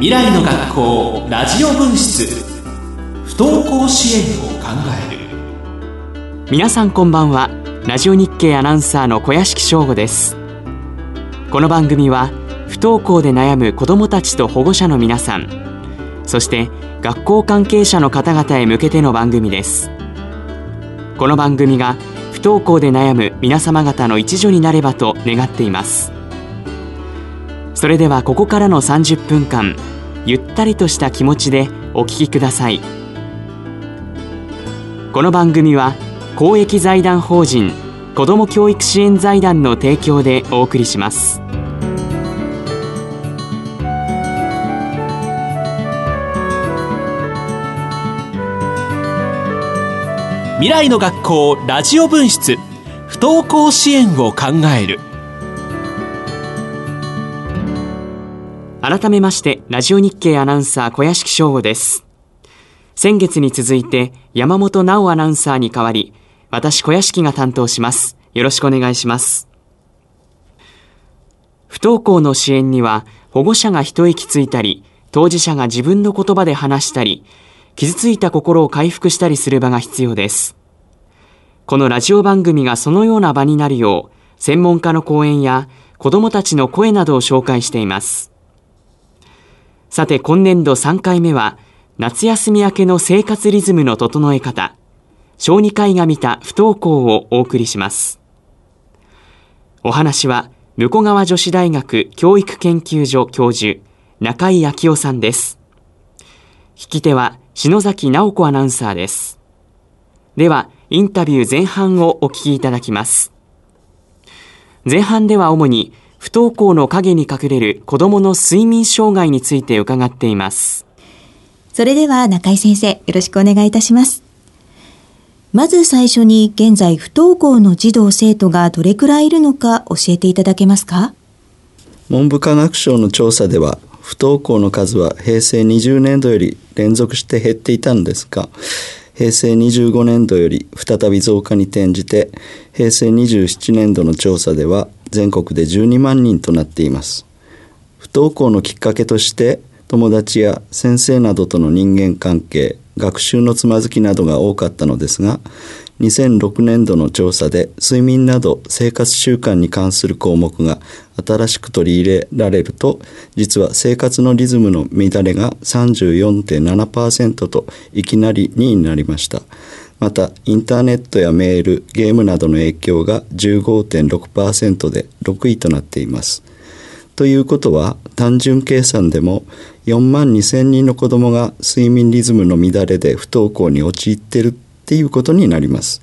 未来の学校ラジオ分室。不登校支援を考える。皆さんこんばんは。ラジオ日経アナウンサーの小屋敷翔吾です。この番組は不登校で悩む子どもたちと保護者の皆さんそして学校関係者の方々へ向けての番組です。この番組が不登校で悩む皆様方の一助になればと願っています。それではここからの30分間ゆったりとした気持ちでお聞きください。この番組は公益財団法人子ども教育支援財団の提供でお送りします。未来の学校ラジオ分室不登校支援を考える。改めましてラジオ日経アナウンサー小屋敷翔吾です。先月に続いて山本直アナウンサーに代わり私小屋敷が担当します。よろしくお願いします。不登校の支援には保護者が一息ついたり当事者が自分の言葉で話したり傷ついた心を回復したりする場が必要です。このラジオ番組がそのような場になるよう専門家の講演や子どもたちの声などを紹介しています。さて今年度3回目は夏休み明けの生活リズムの整え方小児科医が見た不登校をお送りします。お話は向こう川女子大学教育研究所教授中井昭夫さんです。引き手は篠崎直子アナウンサーです。ではインタビュー前半をお聞きいただきます。前半では主に不登校の陰に隠れる子どもの睡眠障害について伺っています。それでは中井先生、よろしくお願いいたします。まず最初に現在不登校の児童生徒がどれくらいいるのか教えていただけますか？文部科学省の調査では不登校の数は平成20年度より連続して減っていたんですが平成25年度より再び増加に転じて平成27年度の調査では全国で12万人となっています。不登校のきっかけとして友達や先生などとの人間関係学習のつまずきなどが多かったのですが2006年度の調査で睡眠など生活習慣に関する項目が新しく取り入れられると実は生活のリズムの乱れが34.7%といきなり2位になりました。またインターネットやメールゲームなどの影響が15.6%で6位となっています。ということは単純計算でも4万2,000人の子どもが睡眠リズムの乱れで不登校に陥っているっていうことになります。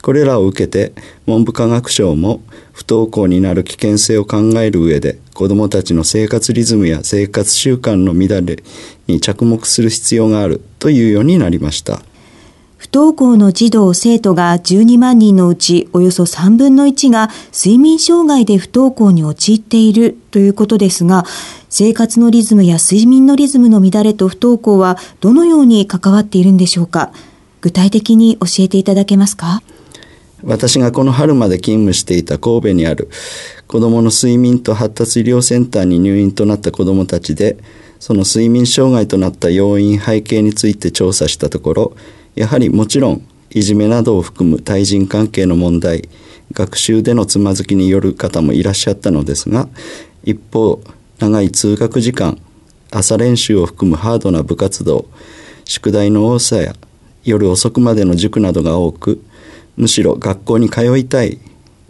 これらを受けて文部科学省も不登校になる危険性を考える上で子どもたちの生活リズムや生活習慣の乱れに着目する必要があるというようになりました。不登校の児童生徒が12万人のうちおよそ3分の1が睡眠障害で不登校に陥っているということですが生活のリズムや睡眠のリズムの乱れと不登校はどのように関わっているんでしょうか？具体的に教えていただけますか？私がこの春まで勤務していた神戸にある子どもの睡眠と発達医療センターに入院となった子どもたちでその睡眠障害となった要因背景について調査したところやはりもちろんいじめなどを含む対人関係の問題学習でのつまずきによる方もいらっしゃったのですが一方長い通学時間朝練習を含むハードな部活動宿題の多さや夜遅くまでの塾などが多くむしろ学校に通いたい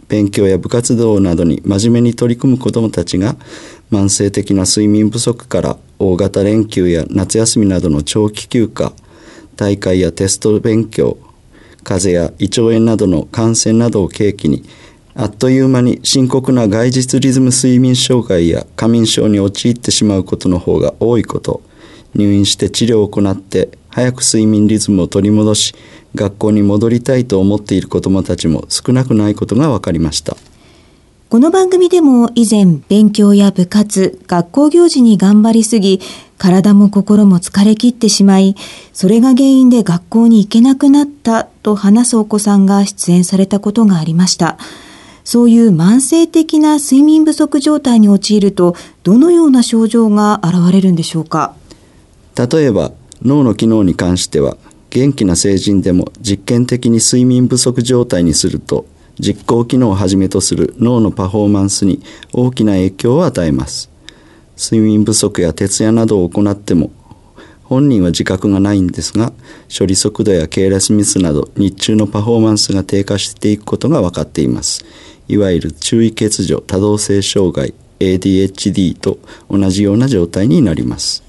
勉強や部活動などに真面目に取り組む子どもたちが慢性的な睡眠不足から大型連休や夏休みなどの長期休暇大会やテスト勉強風邪や胃腸炎などの感染などを契機にあっという間に深刻な外実リズム睡眠障害や過眠症に陥ってしまうことの方が多いこと入院して治療を行って早く睡眠リズムを取り戻し学校に戻りたいと思っている子どもたちも少なくないことが分かりました。この番組でも以前勉強や部活学校行事に頑張りすぎ体も心も疲れ切ってしまいそれが原因で学校に行けなくなったと話すお子さんが出演されたことがありました。そういう慢性的な睡眠不足状態に陥るとどのような症状が現れるんでしょうか？例えば脳の機能に関しては元気な成人でも実験的に睡眠不足状態にすると実行機能をはじめとする脳のパフォーマンスに大きな影響を与えます。睡眠不足や徹夜などを行っても本人は自覚がないんですが処理速度やケーレスミスなど日中のパフォーマンスが低下していくことが分かっています。いわゆる注意欠如多動性障害 ADHD と同じような状態になります。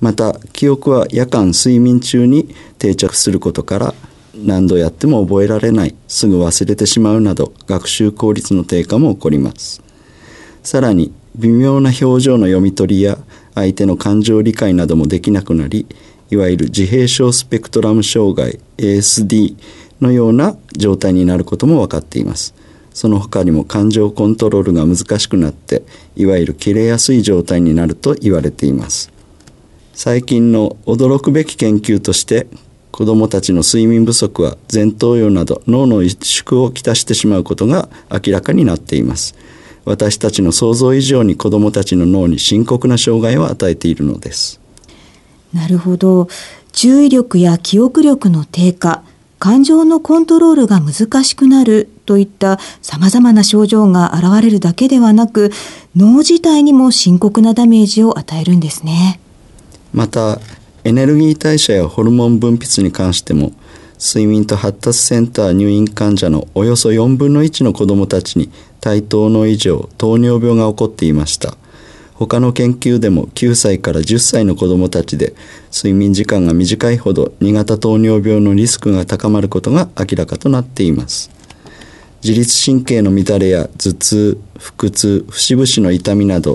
また記憶は夜間睡眠中に定着することから何度やっても覚えられないすぐ忘れてしまうなど学習効率の低下も起こります。さらに微妙な表情の読み取りや相手の感情理解などもできなくなりいわゆる自閉症スペクトラム障害 ASD のような状態になることも分かっています。その他にも感情コントロールが難しくなっていわゆる切れやすい状態になると言われています。最近の驚くべき研究として子どもたちの睡眠不足は前頭葉など脳の萎縮をきたしてしまうことが明らかになっています。私たちの想像以上に子どもたちの脳に深刻な障害を与えているのです。なるほど。注意力や記憶力の低下感情のコントロールが難しくなるといった様々な症状が現れるだけではなく脳自体にも深刻なダメージを与えるんですね。またエネルギー代謝やホルモン分泌に関しても睡眠と発達センター入院患者のおよそ4分の1の子どもたちに対等の以上糖尿病が起こっていました。他の研究でも9歳から10歳の子どもたちで睡眠時間が短いほど2型糖尿病のリスクが高まることが明らかとなっています。自律神経の乱れや頭痛腹痛節々の痛みなど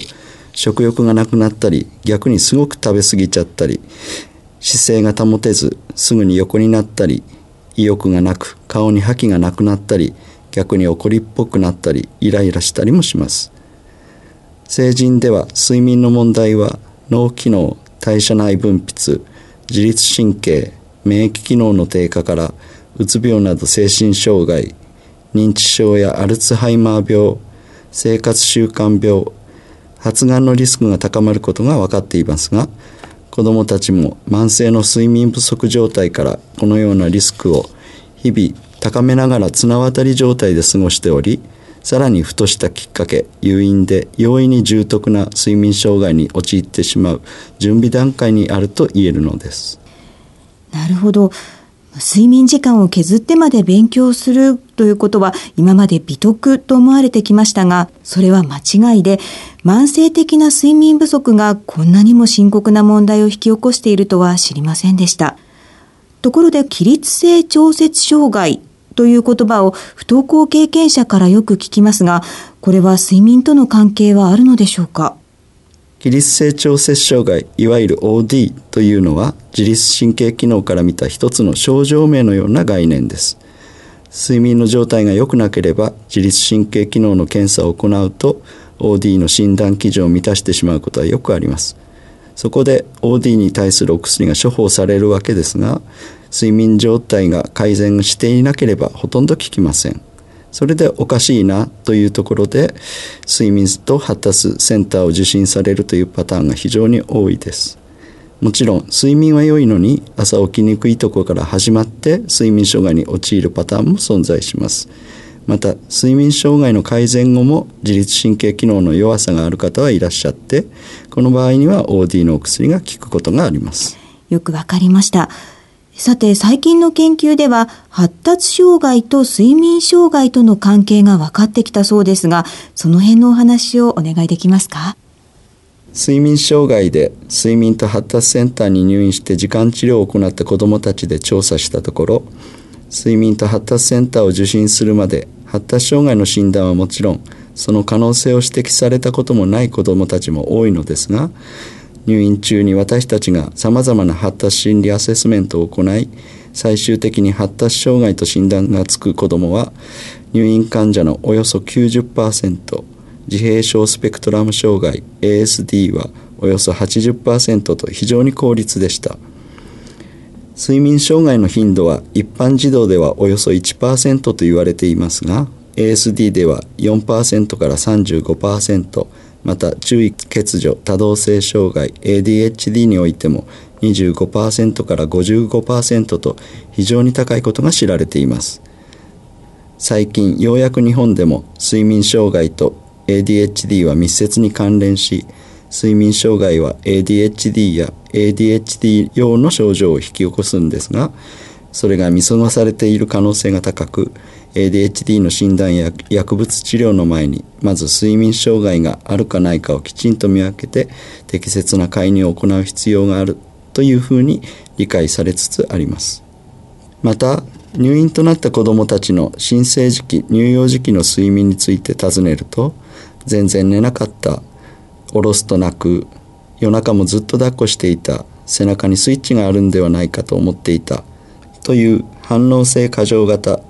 食欲がなくなったり逆にすごく食べ過ぎちゃったり姿勢が保てずすぐに横になったり意欲がなく顔に覇気がなくなったり逆に怒りっぽくなったりイライラしたりもします。成人では睡眠の問題は脳機能代謝内分泌自律神経免疫機能の低下からうつ病など精神障害認知症やアルツハイマー病生活習慣病発がんのリスクが高まることが分かっていますが子どもたちも慢性の睡眠不足状態からこのようなリスクを日々高めながら綱渡り状態で過ごしておりさらにふとしたきっかけ誘因で容易に重篤な睡眠障害に陥ってしまう準備段階にあると言えるのです。なるほど。睡眠時間を削ってまで勉強するということは今まで美徳と思われてきましたがそれは間違いで慢性的な睡眠不足がこんなにも深刻な問題を引き起こしているとは知りませんでした。ところで起立性調節障害という言葉を不登校経験者からよく聞きますがこれは睡眠との関係はあるのでしょうか？起立性調節障害いわゆる OD というのは自律神経機能から見た一つの症状名のような概念です。睡眠の状態が良くなければ自律神経機能の検査を行うと OD の診断基準を満たしてしまうことはよくあります。そこで OD に対するお薬が処方されるわけですが睡眠状態が改善していなければほとんど効きません。それでおかしいなというところで睡眠と発達センターを受診されるというパターンが非常に多いです。もちろん睡眠は良いのに朝起きにくいとこから始まって睡眠障害に陥るパターンも存在します。また睡眠障害の改善後も自律神経機能の弱さがある方はいらっしゃってこの場合には OD のお薬が効くことがあります。よくわかりました。さて最近の研究では発達障害と睡眠障害との関係が分かってきたそうですがその辺のお話をお願いできますか？睡眠障害で睡眠と発達センターに入院して時間治療を行った子どもたちで調査したところ睡眠と発達センターを受診するまで発達障害の診断はもちろんその可能性を指摘されたこともない子どもたちも多いのですが入院中に私たちがさまざまな発達心理アセスメントを行い最終的に発達障害と診断がつく子どもは入院患者のおよそ90%自閉症スペクトラム障害 ASD はおよそ80%と非常に高率でした。睡眠障害の頻度は一般児童ではおよそ1%と言われていますが ASD では4%から35%また注意欠如多動性障害 ADHD においても25%から55%と非常に高いことが知られています。最近ようやく日本でも睡眠障害と ADHD は密接に関連し睡眠障害は ADHD や ADHD 用の症状を引き起こすんですがそれが見過ごされている可能性が高く ADHD の診断や薬物治療の前にまず睡眠障害があるかないかをきちんと見分けて適切な介入を行う必要があるというふうに理解されつつあります。また入院となった子どもたちの新生時期乳幼児期の睡眠について尋ねると全然寝なかったおろすと泣く夜中もずっと抱っこしていた背中にスイッチがあるんではないかと思っていたという反応性過剰型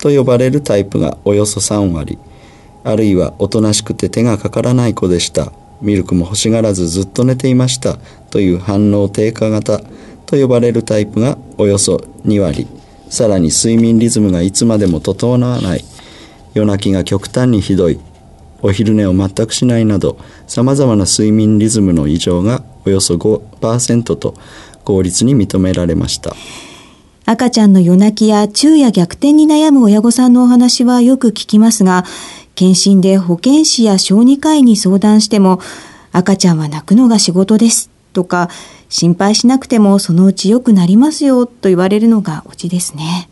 と呼ばれるタイプがおよそ3割。あるいはおとなしくて手がかからない子でした。ミルクも欲しがらずずっと寝ていました。という反応低下型。と呼ばれるタイプがおよそ2割。さらに睡眠リズムがいつまでも整わない。夜泣きが極端にひどい。お昼寝を全くしないなどさまざまな睡眠リズムの異常がおよそ5%と効率に認められました。赤ちゃんの夜泣きや昼夜逆転に悩む親御さんのお話はよく聞きますが検診で保健師や小児科医に相談しても赤ちゃんは泣くのが仕事ですとか心配しなくてもそのうち良くなりますよと言われるのがオチですね。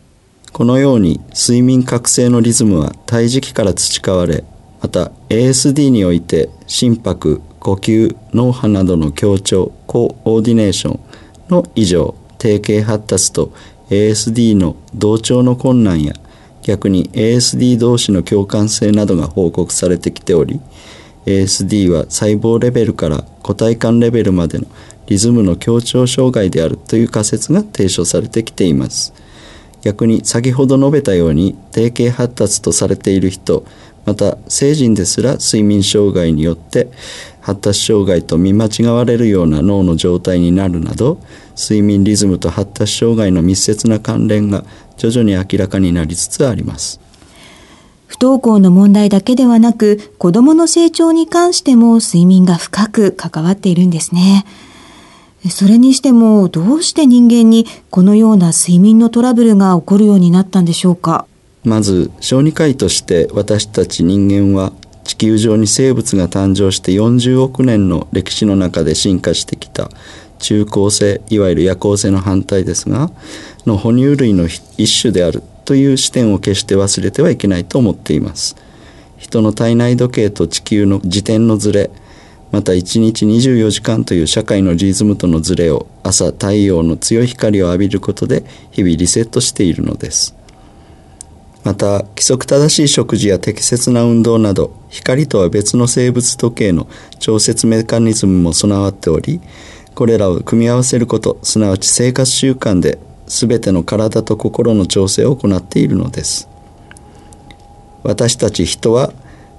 このように睡眠覚醒のリズムは胎児期から培われまた ASD において心拍呼吸脳波などの協調コーオーディネーションの異常定型発達と ASD の同調の困難や逆に ASD 同士の共感性などが報告されてきており ASD は細胞レベルから個体間レベルまでのリズムの協調障害であるという仮説が提唱されてきています。逆に先ほど述べたように定型発達とされている人また成人ですら睡眠障害によって発達障害と見間違われるような脳の状態になるなど睡眠リズムと発達障害の密接な関連が徐々に明らかになりつつあります。不登校の問題だけではなく子どもの成長に関しても睡眠が深く関わっているんですね。それにしてもどうして人間にこのような睡眠のトラブルが起こるようになったんでしょうか？まず小児科医として私たち人間は地球上に生物が誕生して40億年の歴史の中で進化してきた。中高生いわゆる夜行性の反対ですがの哺乳類の一種であるという視点を決して忘れてはいけないと思っています。人の体内時計と地球の自転のずれまた1日24時間という社会のリズムとのずれを朝太陽の強い光を浴びることで日々リセットしているのです。また規則正しい食事や適切な運動など光とは別の生物時計の調節メカニズムも備わっておりこれらを組み合わせることすなわち生活習慣で全ての体と心の調整を行っているのです。私たち人は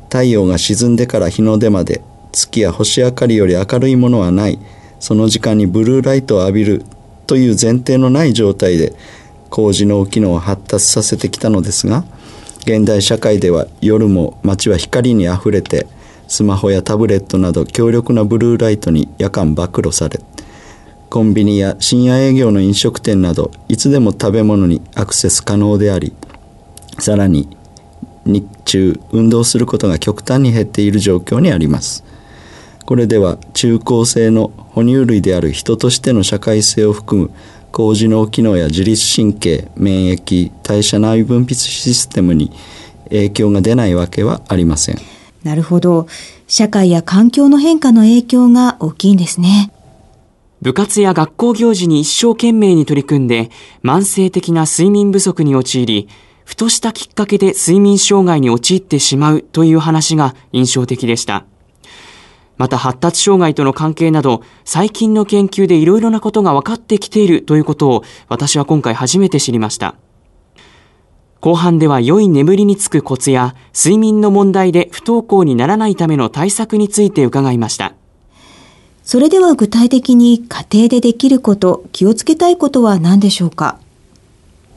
太陽が沈んでから日の出まで月や星明かりより明るいものはない。その時間にブルーライトを浴びるという前提のない状態で麹の機能を発達させてきたのですが現代社会では夜も街は光にあふれてスマホやタブレットなど強力なブルーライトに夜間暴露されコンビニや深夜営業の飲食店などいつでも食べ物にアクセス可能でありさらに日中運動することが極端に減っている状況にあります。これでは中高生の哺乳類である人としての社会性を含む高次脳機能や自律神経免疫代謝内分泌システムに影響が出ないわけはありません。なるほど。社会や環境の変化の影響が大きいんですね。部活や学校行事に一生懸命に取り組んで慢性的な睡眠不足に陥りふとしたきっかけで睡眠障害に陥ってしまうという話が印象的でしたまた発達障害との関係など最近の研究でいろいろなことが分かってきているということを私は今回初めて知りました。後半では良い眠りにつくコツや睡眠の問題で不登校にならないための対策について伺いました。それでは具体的に家庭でできること気をつけたいことは何でしょうか？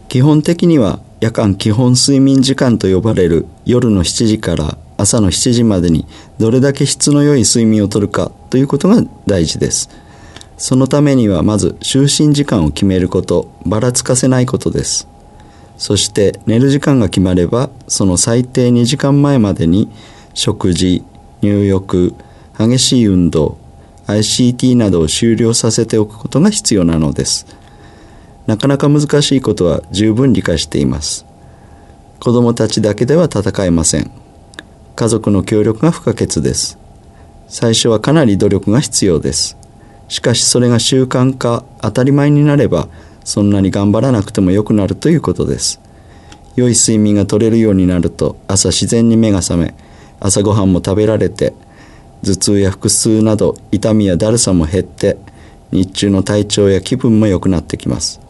基本的には夜間基本睡眠時間と呼ばれる夜の7時から朝の7時までにどれだけ質の良い睡眠をとるかということが大事です。そのためにはまず就寝時間を決めることばらつかせないことです。そして寝る時間が決まればその最低2時間前までに食事入浴激しい運動 ICT などを終了させておくことが必要なのです。なかなか難しいことは十分理解しています。子どもたちだけでは戦えません。家族の協力が不可欠です。最初はかなり努力が必要です。しかしそれが習慣化当たり前になればそんなに頑張らなくても良くなるということです。良い睡眠が取れるようになると朝自然に目が覚め朝ごはんも食べられて頭痛や腹痛など痛みやだるさも減って日中の体調や気分も良くなってきます。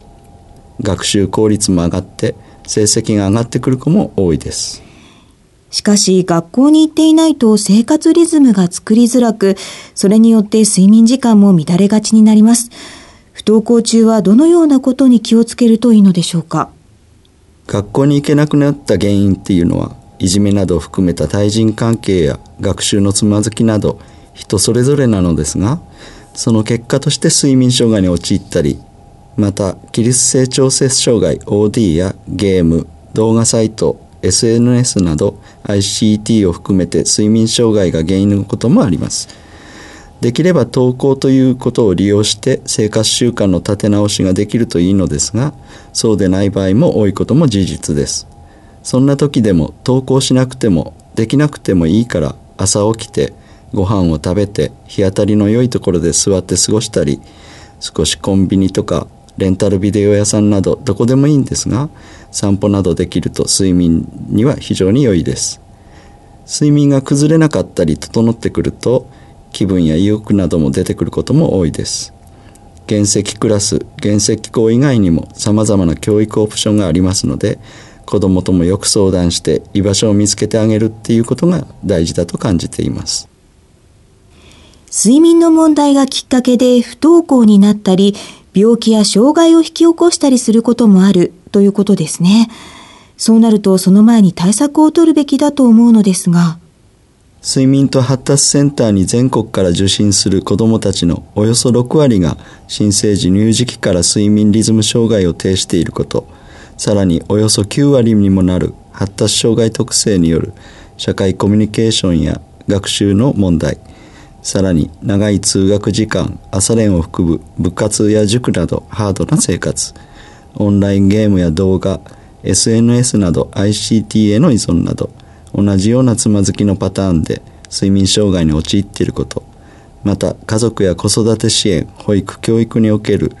学習効率も上がって成績が上がってくる子も多いです。しかし学校に行っていないと生活リズムが作りづらく、それによって睡眠時間も乱れがちになります。不登校中はどのようなことに気をつけるといいのでしょうか？学校に行けなくなった原因っていうのはいじめなどを含めた対人関係や学習のつまずきなど人それぞれなのですがその結果として睡眠障害に陥ったりまた起立性調節障害 OD やゲーム動画サイト SNS など ICT を含めて睡眠障害が原因のこともあります。できれば登校ということを利用して生活習慣の立て直しができるといいのですがそうでない場合も多いことも事実です。そんな時でも登校しなくてもできなくてもいいから朝起きてご飯を食べて日当たりの良いところで座って過ごしたり少しコンビニとかレンタルビデオ屋さんなどどこでもいいんですが散歩などできると睡眠には非常に良いです。睡眠が崩れなかったり整ってくると気分や意欲なども出てくることも多いです。原石クラス原石校以外にもさまざまな教育オプションがありますので子どもともよく相談して居場所を見つけてあげるっていうことが大事だと感じています。睡眠の問題がきっかけで不登校になったり病気や障害を引き起こしたりすることもあるということですね。そうなるとその前に対策を取るべきだと思うのですが。睡眠と発達センターに全国から受診する子どもたちのおよそ6割が新生児乳児期から睡眠リズム障害を呈していることさらにおよそ9割にもなる発達障害特性による社会コミュニケーションや学習の問題さらに長い通学時間朝練を含む部活や塾などハードな生活オンラインゲームや動画 SNS など ICT への依存など同じようなつまずきのパターンで睡眠障害に陥っていること。また家族や子育て支援保育教育における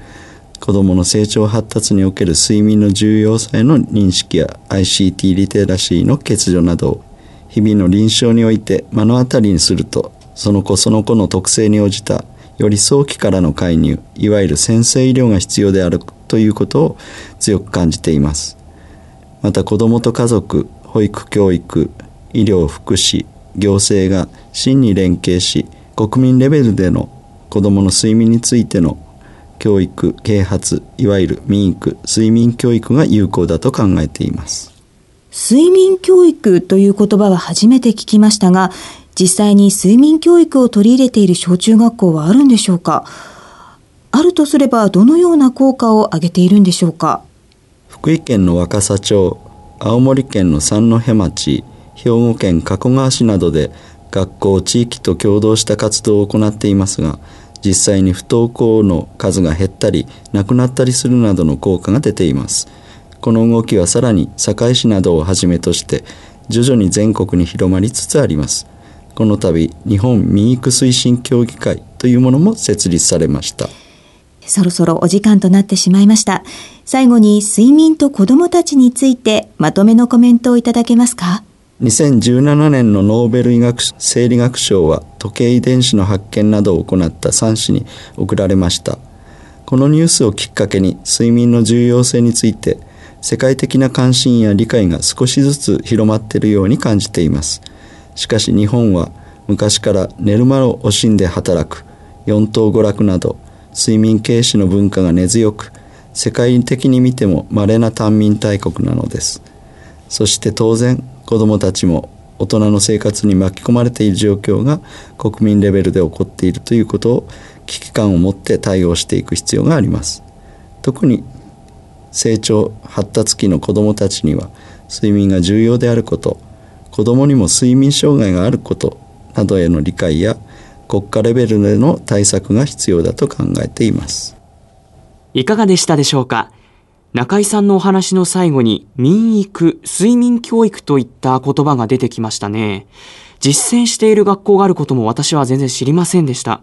子どもの成長発達における睡眠の重要さへの認識や ICT リテラシーの欠如などを日々の臨床において目の当たりにするとその子その子の特性に応じたより早期からの介入いわゆる先生医療が必要であるということを強く感じています。また子どもと家族保育教育医療福祉行政が真に連携し国民レベルでの子どもの睡眠についての教育啓発いわゆる民育睡眠教育が有効だと考えています。睡眠教育という言葉は初めて聞きましたが実際に睡眠教育を取り入れている小中学校はあるんでしょうか？あるとすればどのような効果を上げているんでしょうか？福井県の若狭町青森県の三戸町兵庫県加古川市などで学校地域と共同した活動を行っていますが実際に不登校の数が減ったりなくなったりするなどの効果が出ています。この動きはさらに堺市などをはじめとして徐々に全国に広まりつつあります。この度日本民育推進協議会というものも設立されました。そろそろお時間となってしまいました。最後に睡眠と子どもたちについてまとめのコメントをいただけますか？2017年のノーベル医学生理学賞は時計遺伝子の発見などを行った3氏に贈られました。このニュースをきっかけに睡眠の重要性について世界的な関心や理解が少しずつ広まっているように感じています。しかし日本は昔から寝る間を惜しんで働く四等娯楽など睡眠軽視の文化が根強く世界的に見ても稀な単民大国なのです。そして当然子どもたちも大人の生活に巻き込まれている状況が国民レベルで起こっているということを危機感を持って対応していく必要があります。特に成長発達期の子どもたちには睡眠が重要であること子どもにも睡眠障害があることなどへの理解や国家レベルでの対策が必要だと考えていますいかがでしたでしょうか？中井さんのお話の最後に民育、睡眠教育といった言葉が出てきましたね。実践している学校があることも私は全然知りませんでした。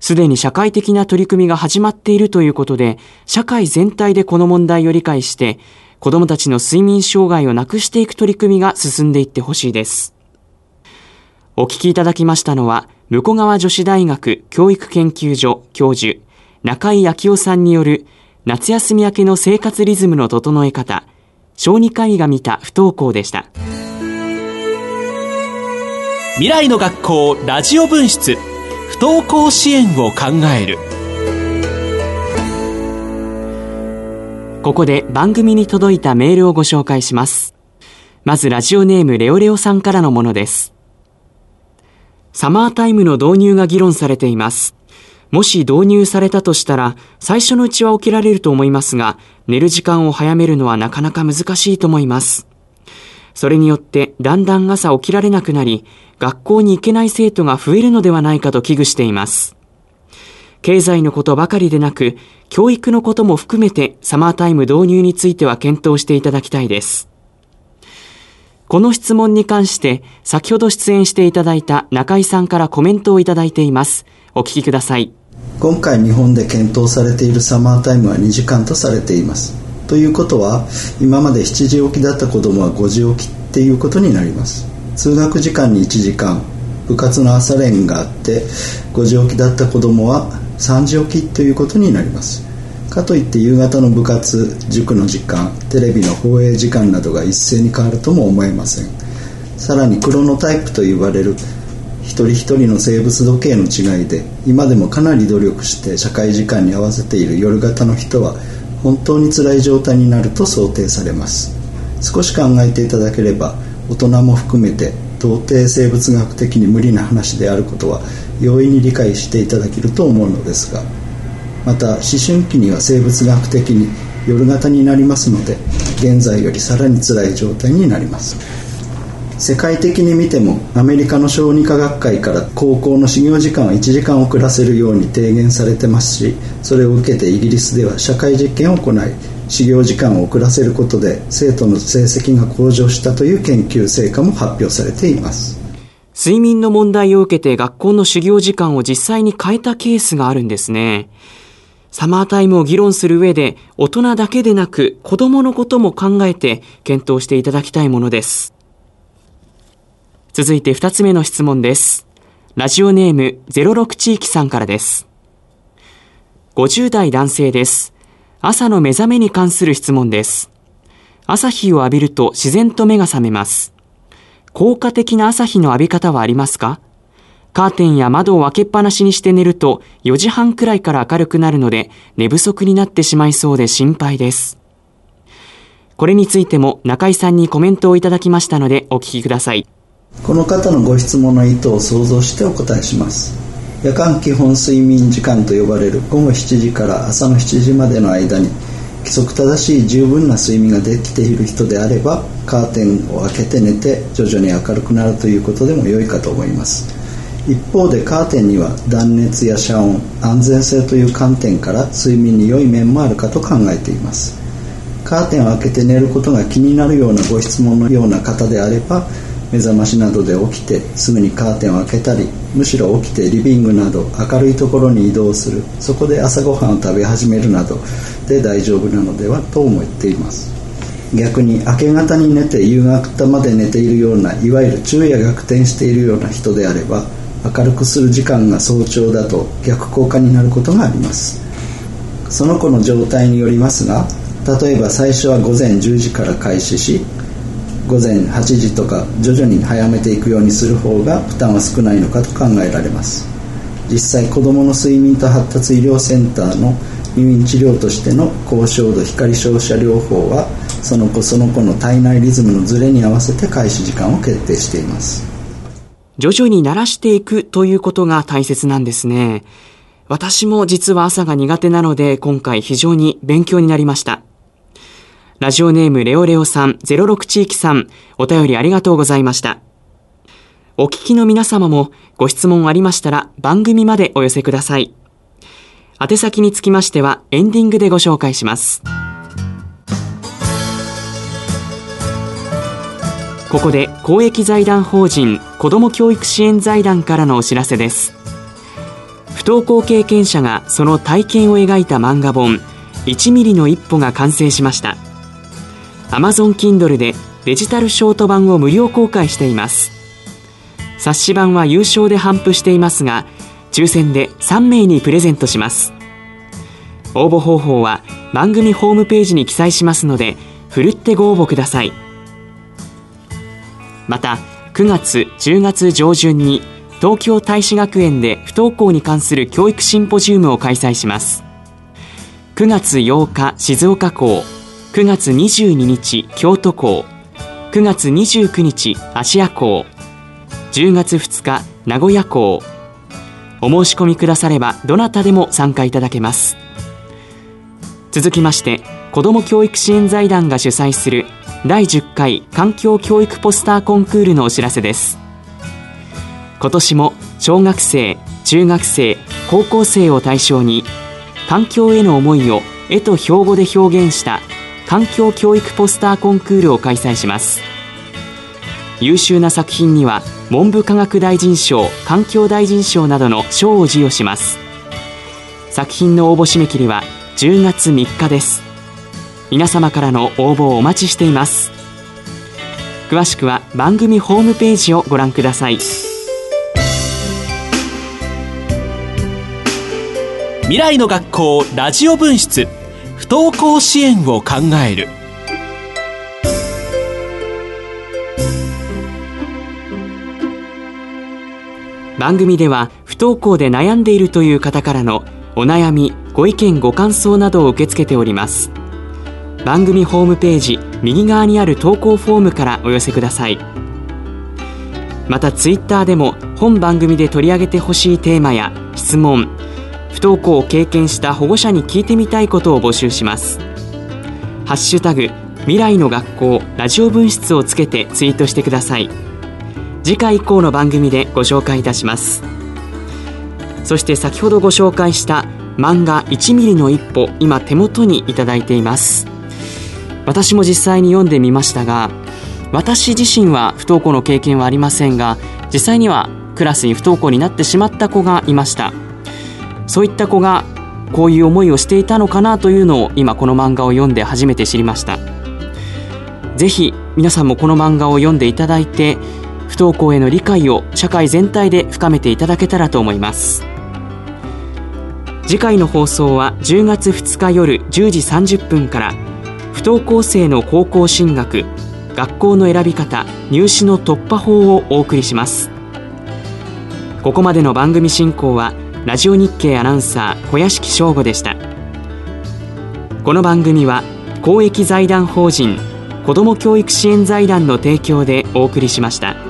すでに社会的な取り組みが始まっているということで、社会全体でこの問題を理解して、子供たちの睡眠障害をなくしていく取り組みが進んでいってほしいです。お聞きいただきましたのは、向川女子大学教育研究所教授、中井昭夫さんによる夏休み明けの生活リズムの整え方小児科医が見た不登校でした。未来の学校ラジオ分室不登校支援を考える。ここで番組に届いたメールをご紹介します。まずラジオネームレオレオさんからのものです。サマータイムの導入が議論されていますもし導入されたとしたら、最初のうちは起きられると思いますが、寝る時間を早めるのはなかなか難しいと思います。それによってだんだん朝起きられなくなり、学校に行けない生徒が増えるのではないかと危惧しています。経済のことばかりでなく、教育のことも含めてサマータイム導入については検討していただきたいです。この質問に関して先ほど出演していただいた中井さんからコメントをいただいています。お聞きください。今回日本で検討されているサマータイムは2時間とされていますということは今まで7時起きだった子供は5時起きっていうことになります通学時間に1時間部活の朝練があって5時起きだった子供は3時起きということになりますかといって夕方の部活塾の時間テレビの放映時間などが一斉に変わるとも思えません。さらにクロノタイプと言われる一人一人の生物時計の違いで今でもかなり努力して社会時間に合わせている夜型の人は本当に辛い状態になると想定されます。少し考えていただければ大人も含めて到底生物学的に無理な話であることは容易に理解していただけると思うのですがまた思春期には生物学的に夜型になりますので現在よりさらに辛い状態になります。世界的に見てもアメリカの小児科学会から高校の始業時間を1時間遅らせるように提言されてますしそれを受けてイギリスでは社会実験を行い始業時間を遅らせることで生徒の成績が向上したという研究成果も発表されています。睡眠の問題を受けて学校の始業時間を実際に変えたケースがあるんですね。サマータイムを議論する上で大人だけでなく子供のことも考えて検討していただきたいものです続いて二つ目の質問です。ラジオネーム06地域さんからです。50代男性です。朝の目覚めに関する質問です。朝日を浴びると自然と目が覚めます。効果的な朝日の浴び方はありますか？カーテンや窓を開けっぱなしにして寝ると4時半くらいから明るくなるので寝不足になってしまいそうで心配です。これについても中井さんにコメントをいただきましたのでお聞きください。この方のご質問の意図を想像してお答えします夜間基本睡眠時間と呼ばれる午後7時から朝の7時までの間に規則正しい十分な睡眠ができている人であればカーテンを開けて寝て徐々に明るくなるということでも良いかと思います一方でカーテンには断熱や遮音安全性という観点から睡眠に良い面もあるかと考えています。カーテンを開けて寝ることが気になるようなご質問のような方であれば目覚ましなどで起きてすぐにカーテンを開けたりむしろ起きてリビングなど明るいところに移動する。そこで朝ごはんを食べ始めるなどで大丈夫なのではと思っています。逆に明け方に寝て夕方まで寝ているようないわゆる昼夜逆転しているような人であれば明るくする時間が早朝だと逆効果になることがあります。その子の状態によりますが例えば最初は午前10時から開始し午前8時とか徐々に早めていくようにする方が負担は少ないのかと考えられます。実際子どもの睡眠と発達医療センターの耳治療としての高照度光照射療法はその子その子の体内リズムのズレに合わせて開始時間を決定しています。徐々に慣らしていくということが大切なんですね私も実は朝が苦手なので今回非常に勉強になりましたラジオネームレオレオさん06地域さんお便りありがとうございましたお聞きの皆様もご質問ありましたら番組までお寄せください。宛先につきましてはエンディングでご紹介します。ここで公益財団法人子ども教育支援財団からのお知らせです。不登校経験者がその体験を描いた漫画本1ミリの一歩が完成しました。Amazon Kindle でデジタルショート版を無料公開しています。冊子版は優勝で頒布していますが抽選で3名にプレゼントします応募方法は番組ホームページに記載しますのでふるってご応募くださいまた9月10月上旬に東京大使学園で不登校に関する教育シンポジウムを開催します。9月8日静岡校。9月22日京都校。9月29日芦屋校。10月2日名古屋港お申し込みくださればどなたでも参加いただけます。続きまして子ども教育支援財団が主催する第10回環境教育ポスターコンクールのお知らせです。今年も小学生中学生高校生を対象に環境への思いを絵と標語で表現した環境教育ポスターコンクールを開催します。優秀な作品には文部科学大臣賞環境大臣賞などの賞を授与します。作品の応募締め切りは10月3日です。皆様からの応募をお待ちしています。詳しくは番組ホームページをご覧ください。未来の学校ラジオ分室。不登校支援を考える。番組では不登校で悩んでいるという方からのお悩みご意見ご感想などを受け付けております。番組ホームページ右側にある投稿フォームからお寄せください。またツイッターでも本番組で取り上げてほしいテーマや質問不登校を経験した保護者に聞いてみたいことを募集します。ハッシュタグ未来の学校ラジオ分室をつけてツイートしてください。次回以降の番組でご紹介いたします。そして先ほどご紹介した漫画1ミリの一歩今手元にいただいています。私も実際に読んでみましたが私自身は不登校の経験はありませんが実際にはクラスに不登校になってしまった子がいました。そういった子がこういう思いをしていたのかなというのを今この漫画を読んで初めて知りました。ぜひ皆さんもこの漫画を読んでいただいて不登校への理解を社会全体で深めていただけたらと思います。次回の放送は10月2日夜10時30分から登校生の高校進学学校の選び方入試の突破法をお送りしますここまでの番組進行はラジオ日経アナウンサー小屋敷翔吾でしたこの番組は公益財団法人子ども教育支援財団の提供でお送りしました。